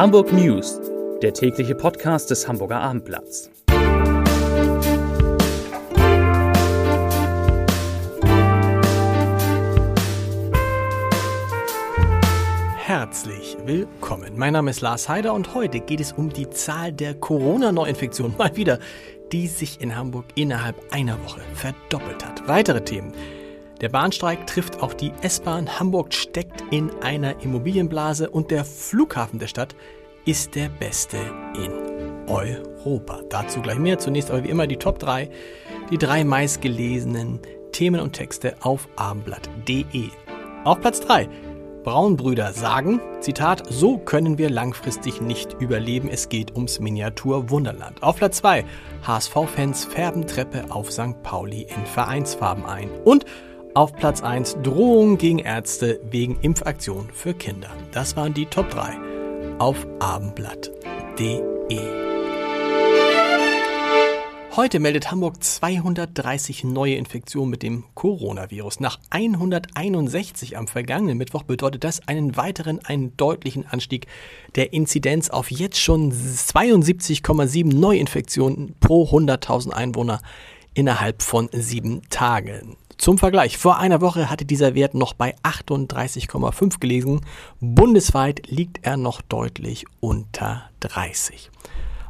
Hamburg News, der tägliche Podcast des Hamburger Abendblatts. Herzlich willkommen. Mein Name ist Lars Heider und heute geht es um die Zahl der Corona-Neuinfektionen. Mal wieder, die sich in Hamburg innerhalb einer Woche verdoppelt hat. Weitere Themen. Der Bahnstreik trifft auch die S-Bahn. Hamburg steckt in einer Immobilienblase und der Flughafen der Stadt ist der beste in Europa. Dazu gleich mehr. Zunächst aber wie immer die Top 3, die drei meistgelesenen Themen und Texte auf abendblatt.de. Auf Platz 3. Braunbrüder sagen, Zitat, so können wir langfristig nicht überleben, es geht ums Miniatur-Wunderland. Auf Platz 2, HSV-Fans färben Treppe auf St. Pauli in Vereinsfarben ein. Und auf Platz 1 Drohung gegen Ärzte wegen Impfaktion für Kinder. Das waren die Top 3 auf abendblatt.de. Heute meldet Hamburg 230 neue Infektionen mit dem Coronavirus. Nach 161 am vergangenen Mittwoch bedeutet das einen weiteren, einen deutlichen Anstieg der Inzidenz auf jetzt schon 72,7 Neuinfektionen pro 100.000 Einwohner innerhalb von sieben Tagen. Zum Vergleich, vor einer Woche hatte dieser Wert noch bei 38,5 gelegen. Bundesweit liegt er noch deutlich unter 30.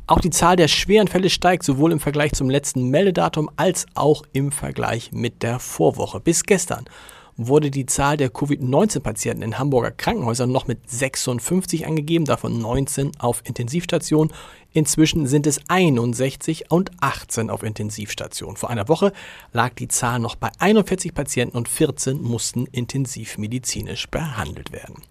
Auch die Zahl der schweren Fälle steigt sowohl im Vergleich zum letzten Meldedatum als auch im Vergleich mit der Vorwoche. Bis gestern wurde die Zahl der Covid-19-Patienten in Hamburger Krankenhäusern noch mit 56 angegeben, davon 19 auf Intensivstation. Inzwischen sind es 61 und 18 auf Intensivstation. Vor einer Woche lag die Zahl noch bei 41 Patienten und 14 mussten intensivmedizinisch behandelt werden.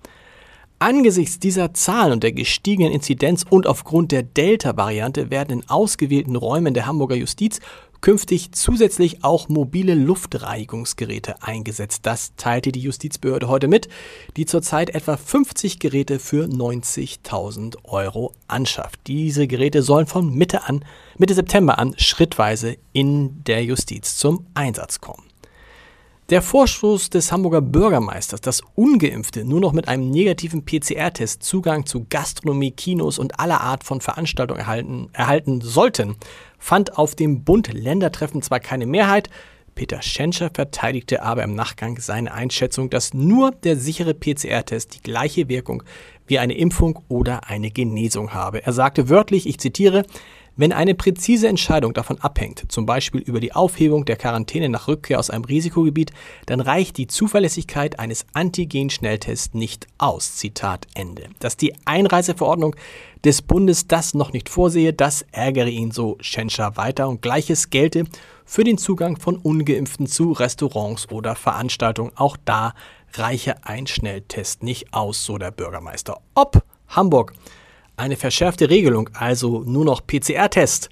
Angesichts dieser Zahlen und der gestiegenen Inzidenz und aufgrund der Delta-Variante werden in ausgewählten Räumen der Hamburger Justiz künftig zusätzlich auch mobile Luftreinigungsgeräte eingesetzt. Das teilte die Justizbehörde heute mit, die zurzeit etwa 50 Geräte für 90.000 Euro anschafft. Diese Geräte sollen von Mitte an, Mitte September an schrittweise in der Justiz zum Einsatz kommen. Der Vorstoß des Hamburger Bürgermeisters, dass ungeimpfte nur noch mit einem negativen PCR-Test Zugang zu Gastronomie, Kinos und aller Art von Veranstaltungen erhalten, erhalten sollten, fand auf dem Bund-Länder-Treffen zwar keine Mehrheit, Peter Schenscher verteidigte aber im Nachgang seine Einschätzung, dass nur der sichere PCR-Test die gleiche Wirkung wie eine Impfung oder eine Genesung habe. Er sagte wörtlich, ich zitiere, wenn eine präzise Entscheidung davon abhängt, zum Beispiel über die Aufhebung der Quarantäne nach Rückkehr aus einem Risikogebiet, dann reicht die Zuverlässigkeit eines Antigen-Schnelltests nicht aus. Zitat Ende. Dass die Einreiseverordnung des Bundes das noch nicht vorsehe, das ärgere ihn so Schenscher weiter und gleiches gelte für den Zugang von ungeimpften zu Restaurants oder Veranstaltungen. Auch da reiche ein Schnelltest nicht aus, so der Bürgermeister. Ob Hamburg eine verschärfte Regelung, also nur noch PCR-Test,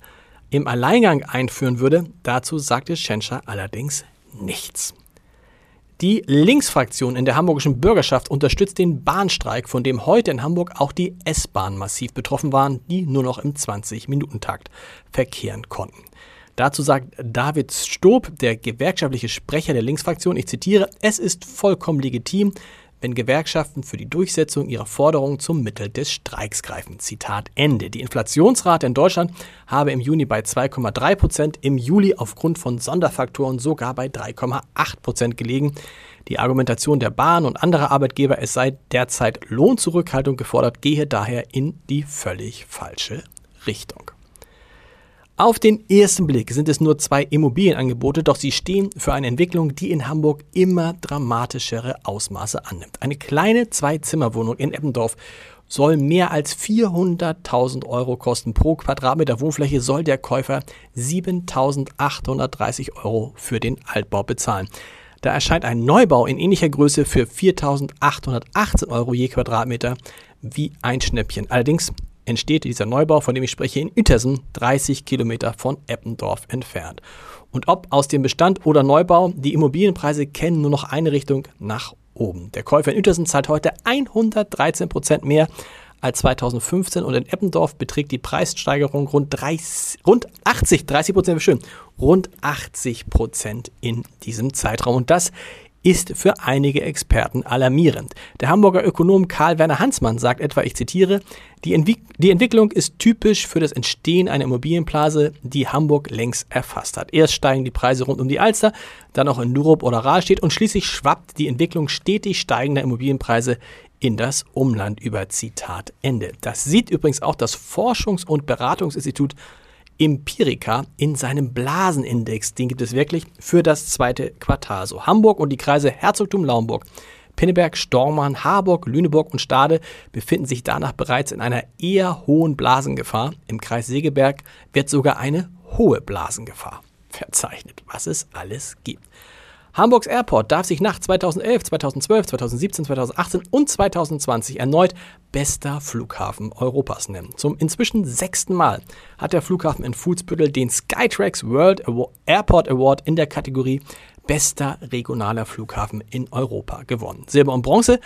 im Alleingang einführen würde, dazu sagte Schenscher allerdings nichts. Die Linksfraktion in der hamburgischen Bürgerschaft unterstützt den Bahnstreik, von dem heute in Hamburg auch die S-Bahn massiv betroffen waren, die nur noch im 20-Minuten-Takt verkehren konnten. Dazu sagt David Stob, der gewerkschaftliche Sprecher der Linksfraktion, ich zitiere, es ist vollkommen legitim, wenn Gewerkschaften für die Durchsetzung ihrer Forderungen zum Mittel des Streiks greifen. Zitat Ende. Die Inflationsrate in Deutschland habe im Juni bei 2,3 Prozent, im Juli aufgrund von Sonderfaktoren sogar bei 3,8 Prozent gelegen. Die Argumentation der Bahn und anderer Arbeitgeber, es sei derzeit Lohnzurückhaltung gefordert, gehe daher in die völlig falsche Richtung. Auf den ersten Blick sind es nur zwei Immobilienangebote, doch sie stehen für eine Entwicklung, die in Hamburg immer dramatischere Ausmaße annimmt. Eine kleine Zwei-Zimmer-Wohnung in Eppendorf soll mehr als 400.000 Euro kosten. Pro Quadratmeter Wohnfläche soll der Käufer 7.830 Euro für den Altbau bezahlen. Da erscheint ein Neubau in ähnlicher Größe für 4.818 Euro je Quadratmeter wie ein Schnäppchen. Allerdings entsteht dieser Neubau, von dem ich spreche, in Uetersen, 30 Kilometer von Eppendorf entfernt. Und ob aus dem Bestand oder Neubau, die Immobilienpreise kennen nur noch eine Richtung nach oben. Der Käufer in Uetersen zahlt heute 113 Prozent mehr als 2015 und in Eppendorf beträgt die Preissteigerung rund, 30, rund 80, 30 Prozent, schön, rund 80 Prozent in diesem Zeitraum. Und das ist für einige Experten alarmierend. Der Hamburger Ökonom Karl Werner Hansmann sagt etwa, ich zitiere, die, Entwick die Entwicklung ist typisch für das Entstehen einer Immobilienblase, die Hamburg längst erfasst hat. Erst steigen die Preise rund um die Alster, dann auch in Nurup oder Rahlstedt und schließlich schwappt die Entwicklung stetig steigender Immobilienpreise in das Umland über Zitat Ende. Das sieht übrigens auch das Forschungs- und Beratungsinstitut Empirica in seinem Blasenindex. Den gibt es wirklich für das zweite Quartal. So Hamburg und die Kreise Herzogtum Laumburg, Pinneberg, Stormann, Harburg, Lüneburg und Stade befinden sich danach bereits in einer eher hohen Blasengefahr. Im Kreis Segeberg wird sogar eine hohe Blasengefahr verzeichnet, was es alles gibt. Hamburgs Airport darf sich nach 2011, 2012, 2017, 2018 und 2020 erneut bester Flughafen Europas nennen. Zum inzwischen sechsten Mal hat der Flughafen in Fuhlsbüttel den Skytrax World Airport Award in der Kategorie bester regionaler Flughafen in Europa gewonnen. Silber und Bronze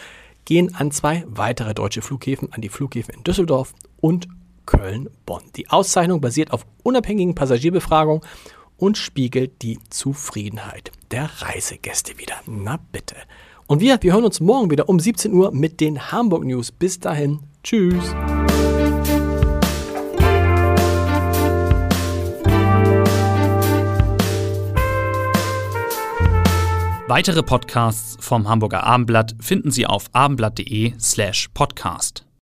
gehen an zwei weitere deutsche Flughäfen, an die Flughäfen in Düsseldorf und Köln-Bonn. Die Auszeichnung basiert auf unabhängigen Passagierbefragungen und spiegelt die Zufriedenheit der Reisegäste wieder. Na bitte. Und wir, wir hören uns morgen wieder um 17 Uhr mit den Hamburg News. Bis dahin. Tschüss. Weitere Podcasts vom Hamburger Abendblatt finden Sie auf abendblatt.de slash podcast.